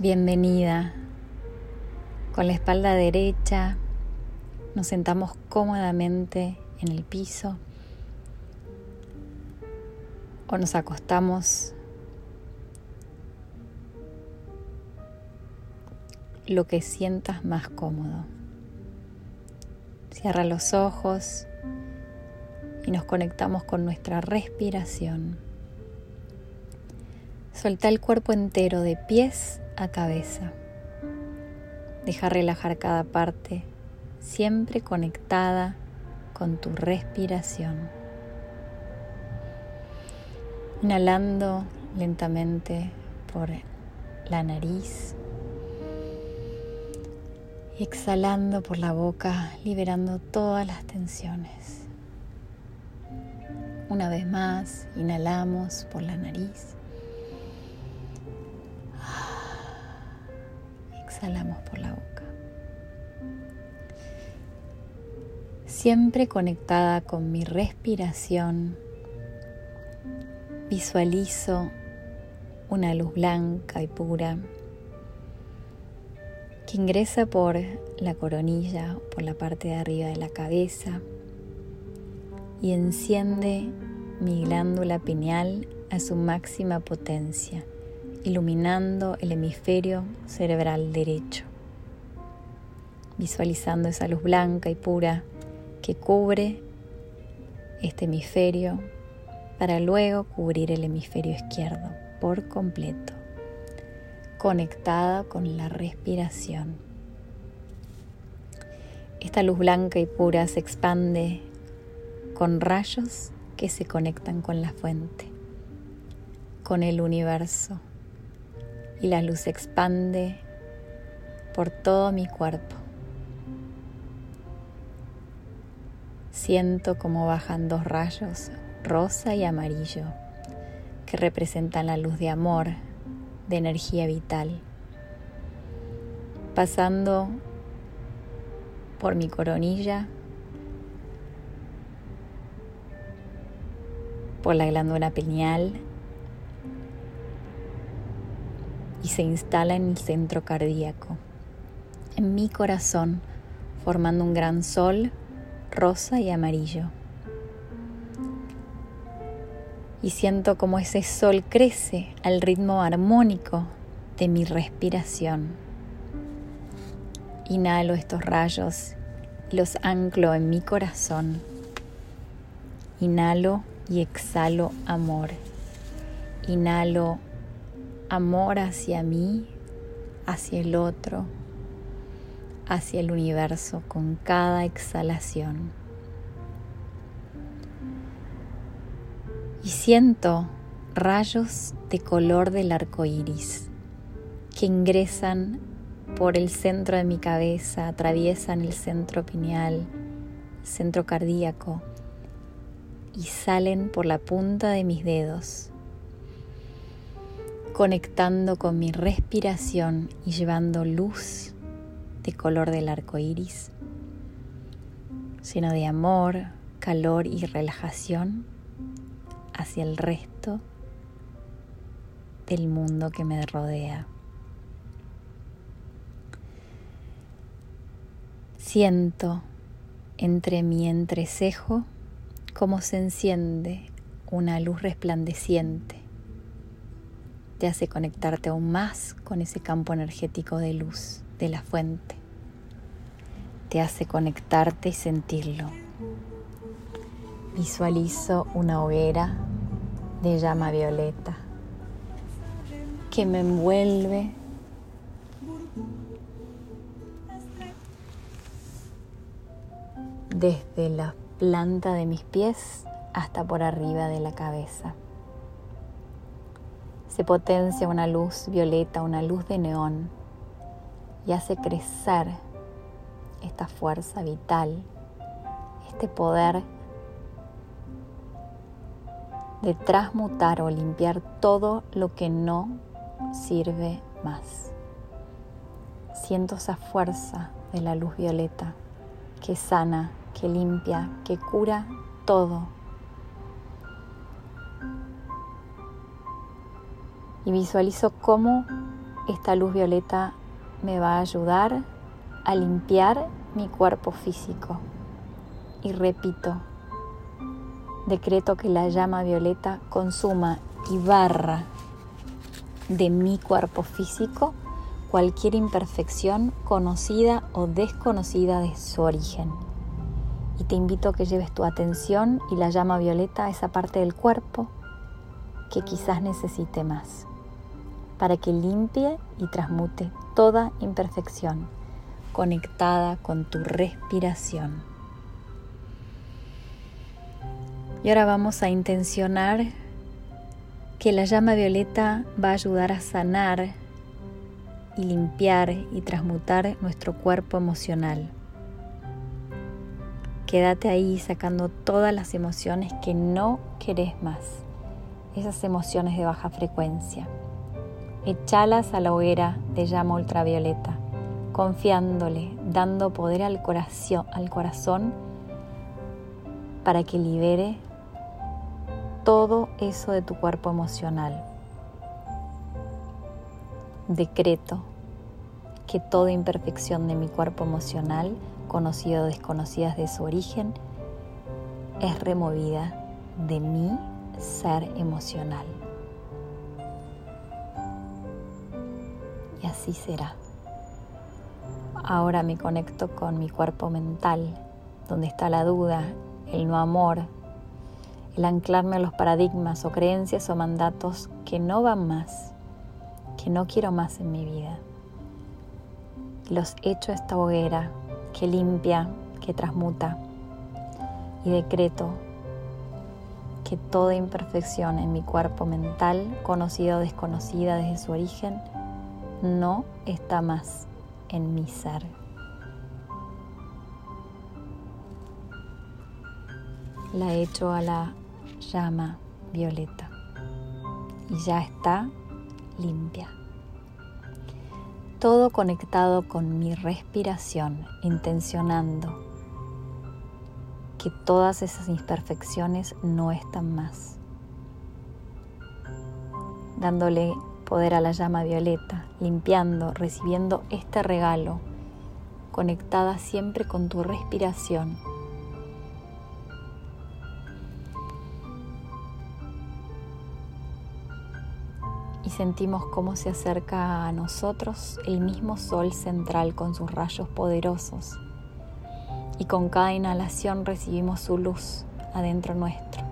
Bienvenida. Con la espalda derecha nos sentamos cómodamente en el piso o nos acostamos lo que sientas más cómodo. Cierra los ojos y nos conectamos con nuestra respiración. Solta el cuerpo entero de pies a cabeza. Deja relajar cada parte, siempre conectada con tu respiración. Inhalando lentamente por la nariz y exhalando por la boca, liberando todas las tensiones. Una vez más, inhalamos por la nariz. Exhalamos por la boca. Siempre conectada con mi respiración, visualizo una luz blanca y pura que ingresa por la coronilla, por la parte de arriba de la cabeza y enciende mi glándula pineal a su máxima potencia, iluminando el hemisferio cerebral derecho, visualizando esa luz blanca y pura que cubre este hemisferio para luego cubrir el hemisferio izquierdo por completo conectada con la respiración. Esta luz blanca y pura se expande con rayos que se conectan con la fuente, con el universo. Y la luz se expande por todo mi cuerpo. Siento como bajan dos rayos, rosa y amarillo, que representan la luz de amor, de energía vital, pasando por mi coronilla, por la glándula pineal se instala en el centro cardíaco, en mi corazón, formando un gran sol rosa y amarillo y siento como ese sol crece al ritmo armónico de mi respiración. Inhalo estos rayos los anclo en mi corazón. Inhalo y exhalo amor. Inhalo amor hacia mí, hacia el otro, hacia el universo con cada exhalación. y siento rayos de color del arco iris que ingresan por el centro de mi cabeza, atraviesan el centro pineal, centro cardíaco y salen por la punta de mis dedos, conectando con mi respiración y llevando luz de color del arco iris, lleno de amor, calor y relajación hacia el resto del mundo que me rodea. Siento entre mi entrecejo cómo se enciende una luz resplandeciente. Te hace conectarte aún más con ese campo energético de luz de la fuente. Te hace conectarte y sentirlo. Visualizo una hoguera de llama violeta que me envuelve desde la planta de mis pies hasta por arriba de la cabeza. Se potencia una luz violeta, una luz de neón y hace crecer esta fuerza vital, este poder de transmutar o limpiar todo lo que no sirve más. Siento esa fuerza de la luz violeta que sana, que limpia, que cura todo. Y visualizo cómo esta luz violeta me va a ayudar a limpiar mi cuerpo físico. Y repito, decreto que la llama violeta consuma y barra de mi cuerpo físico cualquier imperfección conocida o desconocida de su origen. Y te invito a que lleves tu atención y la llama violeta a esa parte del cuerpo que quizás necesite más, para que limpie y transmute toda imperfección conectada con tu respiración. Y ahora vamos a intencionar que la llama violeta va a ayudar a sanar y limpiar y transmutar nuestro cuerpo emocional. Quédate ahí sacando todas las emociones que no querés más, esas emociones de baja frecuencia. Echalas a la hoguera de llama ultravioleta, confiándole, dando poder al corazón, para que libere todo eso de tu cuerpo emocional. Decreto que toda imperfección de mi cuerpo emocional, conocida o desconocida de su origen, es removida de mi ser emocional. Así será. Ahora me conecto con mi cuerpo mental, donde está la duda, el no amor, el anclarme a los paradigmas o creencias o mandatos que no van más, que no quiero más en mi vida. Los echo a esta hoguera que limpia, que transmuta y decreto que toda imperfección en mi cuerpo mental, conocida o desconocida desde su origen, no está más en mi ser. La echo a la llama violeta y ya está limpia. Todo conectado con mi respiración, intencionando que todas esas imperfecciones no están más. Dándole poder a la llama violeta, limpiando, recibiendo este regalo, conectada siempre con tu respiración y sentimos cómo se acerca a nosotros el mismo sol central con sus rayos poderosos. Y con cada inhalación recibimos su luz adentro nuestro.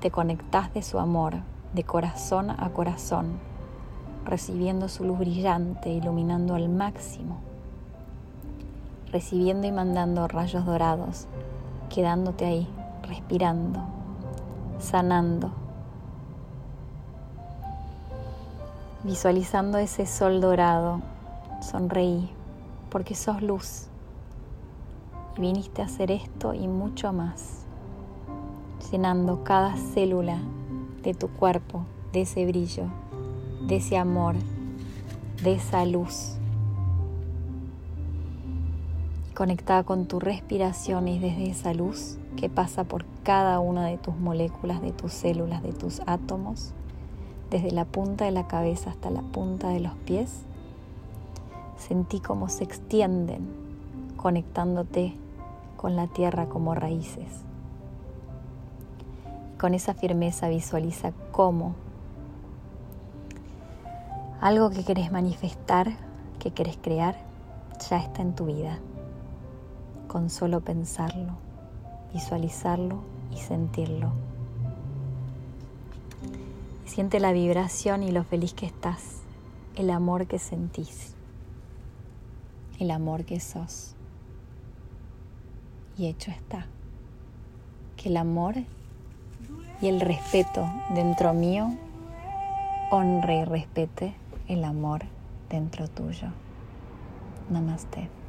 Te conectás de su amor, de corazón a corazón, recibiendo su luz brillante, iluminando al máximo, recibiendo y mandando rayos dorados, quedándote ahí, respirando, sanando Visualizando ese sol dorado, sonreí porque sos luz y viniste a hacer esto y mucho más, llenando cada célula de tu cuerpo de ese brillo, de ese amor, de esa luz. conectada con tu respiración y desde esa luz que pasa por cada una de tus moléculas, de tus células, de tus átomos, desde la punta de la cabeza hasta la punta de los pies, sentí cómo se extienden conectándote con la tierra como raíces. Con esa firmeza visualiza cómo algo que querés manifestar, que querés crear, ya está en tu vida. Con solo pensarlo, visualizarlo y sentirlo. Siente la vibración y lo feliz que estás, el amor que sentís, el amor que sos. Y hecho está. Que el amor y el respeto dentro mío honre y respete el amor dentro tuyo. Namaste.